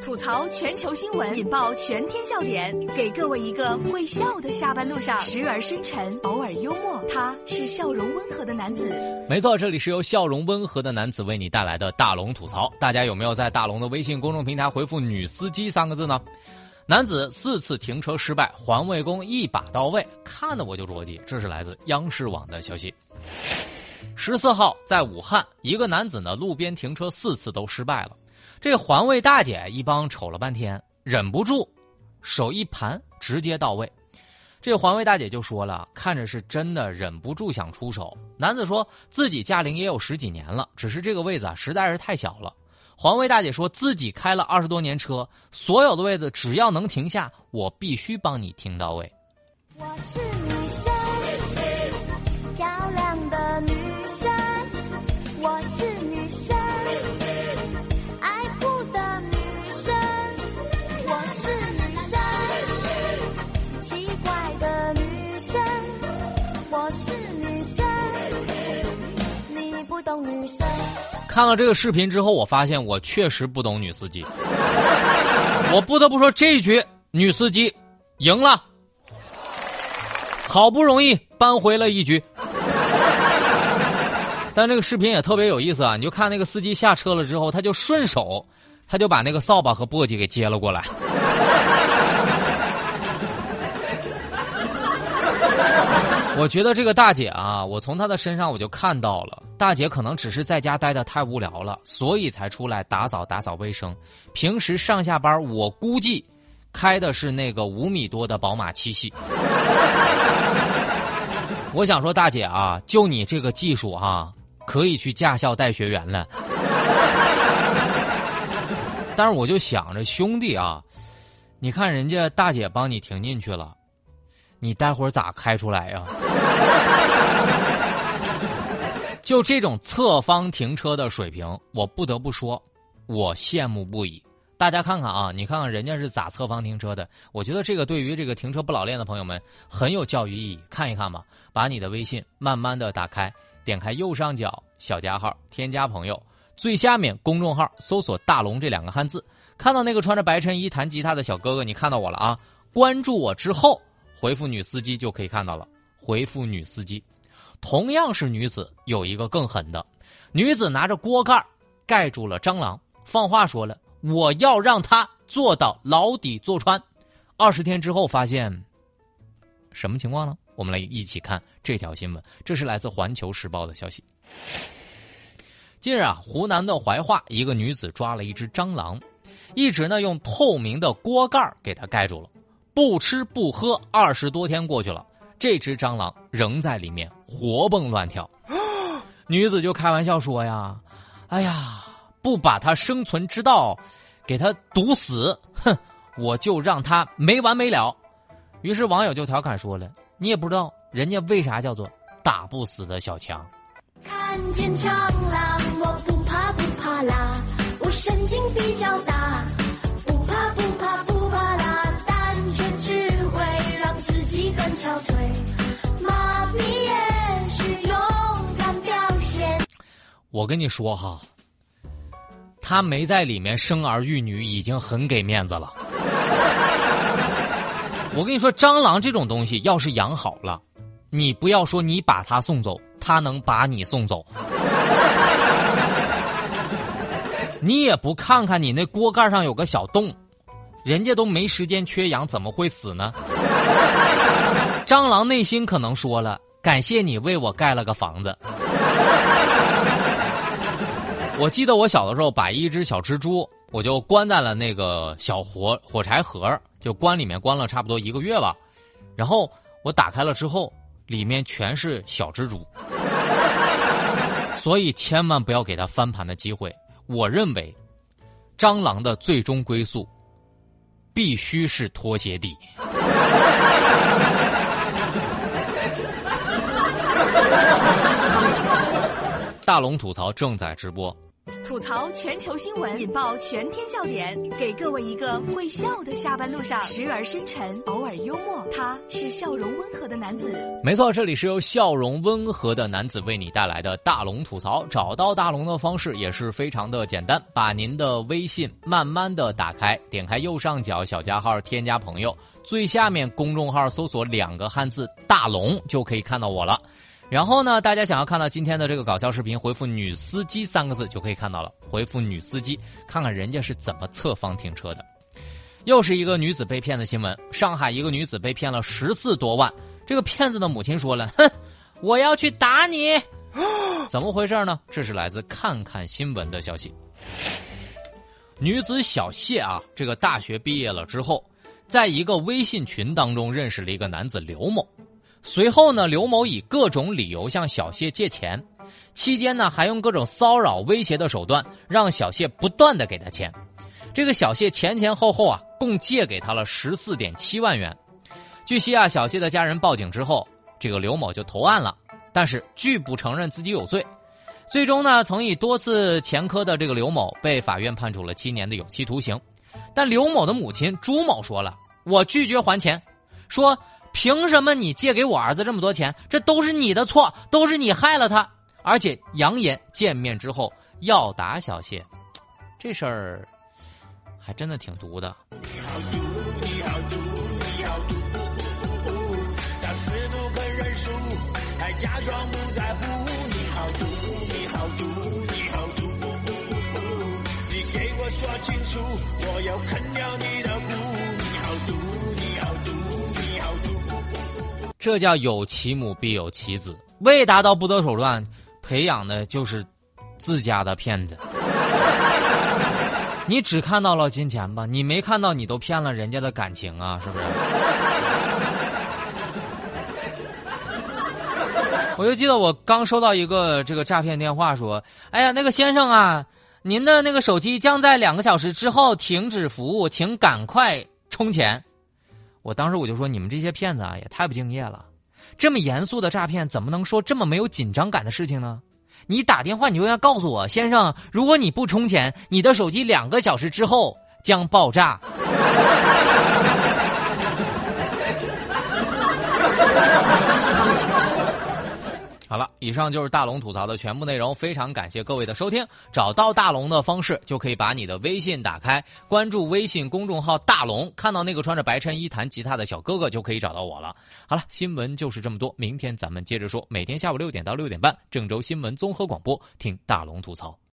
吐槽全球新闻，引爆全天笑点，给各位一个会笑的下班路上，时而深沉，偶尔幽默。他是笑容温和的男子。没错，这里是由笑容温和的男子为你带来的大龙吐槽。大家有没有在大龙的微信公众平台回复“女司机”三个字呢？男子四次停车失败，环卫工一把到位，看得我就着急。这是来自央视网的消息。十四号在武汉，一个男子呢路边停车四次都失败了，这环卫大姐一帮瞅了半天，忍不住手一盘，直接到位。这环卫大姐就说了，看着是真的忍不住想出手。男子说自己驾龄也有十几年了，只是这个位子实在是太小了。环卫大姐说自己开了二十多年车，所有的位子只要能停下，我必须帮你停到位。我是女生，看了这个视频之后，我发现我确实不懂女司机。我不得不说，这一局女司机赢了，好不容易扳回了一局。但这个视频也特别有意思啊！你就看那个司机下车了之后，他就顺手，他就把那个扫把和簸箕给接了过来。我觉得这个大姐啊，我从她的身上我就看到了，大姐可能只是在家待的太无聊了，所以才出来打扫打扫卫生。平时上下班，我估计开的是那个五米多的宝马七系。我想说，大姐啊，就你这个技术啊，可以去驾校带学员了。但是我就想着，兄弟啊，你看人家大姐帮你停进去了。你待会儿咋开出来呀？就这种侧方停车的水平，我不得不说，我羡慕不已。大家看看啊，你看看人家是咋侧方停车的？我觉得这个对于这个停车不老练的朋友们很有教育意义。看一看吧，把你的微信慢慢的打开，点开右上角小加号，添加朋友，最下面公众号搜索“大龙”这两个汉字，看到那个穿着白衬衣弹吉他的小哥哥，你看到我了啊？关注我之后。回复女司机就可以看到了。回复女司机，同样是女子，有一个更狠的。女子拿着锅盖盖住了蟑螂，放话说了：“我要让他做到牢底坐穿。”二十天之后发现什么情况呢？我们来一起看这条新闻。这是来自《环球时报》的消息。近日啊，湖南的怀化一个女子抓了一只蟑螂，一直呢用透明的锅盖给它盖住了。不吃不喝，二十多天过去了，这只蟑螂仍在里面活蹦乱跳。女子就开玩笑说呀：“哎呀，不把它生存之道给它毒死，哼，我就让它没完没了。”于是网友就调侃说了：“你也不知道人家为啥叫做打不死的小强。”看见蟑螂，我不怕不怕啦，我神经比较大。我跟你说哈，他没在里面生儿育女，已经很给面子了。我跟你说，蟑螂这种东西，要是养好了，你不要说你把它送走，它能把你送走。你也不看看你那锅盖上有个小洞，人家都没时间缺氧，怎么会死呢？蟑螂内心可能说了：“感谢你为我盖了个房子。”我记得我小的时候，把一只小蜘蛛，我就关在了那个小火火柴盒，就关里面关了差不多一个月吧。然后我打开了之后，里面全是小蜘蛛。所以千万不要给它翻盘的机会。我认为，蟑螂的最终归宿必须是拖鞋底。大龙吐槽正在直播。吐槽全球新闻，引爆全天笑点，给各位一个会笑的下班路上，时而深沉，偶尔幽默。他是笑容温和的男子。没错，这里是由笑容温和的男子为你带来的大龙吐槽。找到大龙的方式也是非常的简单，把您的微信慢慢的打开，点开右上角小加号，添加朋友，最下面公众号搜索两个汉字“大龙”就可以看到我了。然后呢，大家想要看到今天的这个搞笑视频，回复“女司机”三个字就可以看到了。回复“女司机”，看看人家是怎么侧方停车的。又是一个女子被骗的新闻。上海一个女子被骗了十四多万，这个骗子的母亲说了：“哼，我要去打你。”怎么回事呢？这是来自看看新闻的消息。女子小谢啊，这个大学毕业了之后，在一个微信群当中认识了一个男子刘某。随后呢，刘某以各种理由向小谢借钱，期间呢还用各种骚扰、威胁的手段，让小谢不断的给他钱。这个小谢前前后后啊，共借给他了十四点七万元。据悉啊，小谢的家人报警之后，这个刘某就投案了，但是拒不承认自己有罪。最终呢，曾以多次前科的这个刘某被法院判处了七年的有期徒刑。但刘某的母亲朱某说了：“我拒绝还钱，说。”凭什么你借给我儿子这么多钱？这都是你的错，都是你害了他，而且扬言见面之后要打小谢，这事儿还真的挺毒的。说清楚，我要啃掉你这叫有其母必有其子，未达到不择手段，培养的就是自家的骗子。你只看到了金钱吧？你没看到你都骗了人家的感情啊？是不是？我就记得我刚收到一个这个诈骗电话，说：“哎呀，那个先生啊，您的那个手机将在两个小时之后停止服务，请赶快充钱。”我当时我就说，你们这些骗子啊，也太不敬业了！这么严肃的诈骗，怎么能说这么没有紧张感的事情呢？你打电话，你就要告诉我，先生，如果你不充钱，你的手机两个小时之后将爆炸。好了，以上就是大龙吐槽的全部内容。非常感谢各位的收听。找到大龙的方式，就可以把你的微信打开，关注微信公众号“大龙”，看到那个穿着白衬衣弹吉他的小哥哥，就可以找到我了。好了，新闻就是这么多，明天咱们接着说。每天下午六点到六点半，郑州新闻综合广播，听大龙吐槽。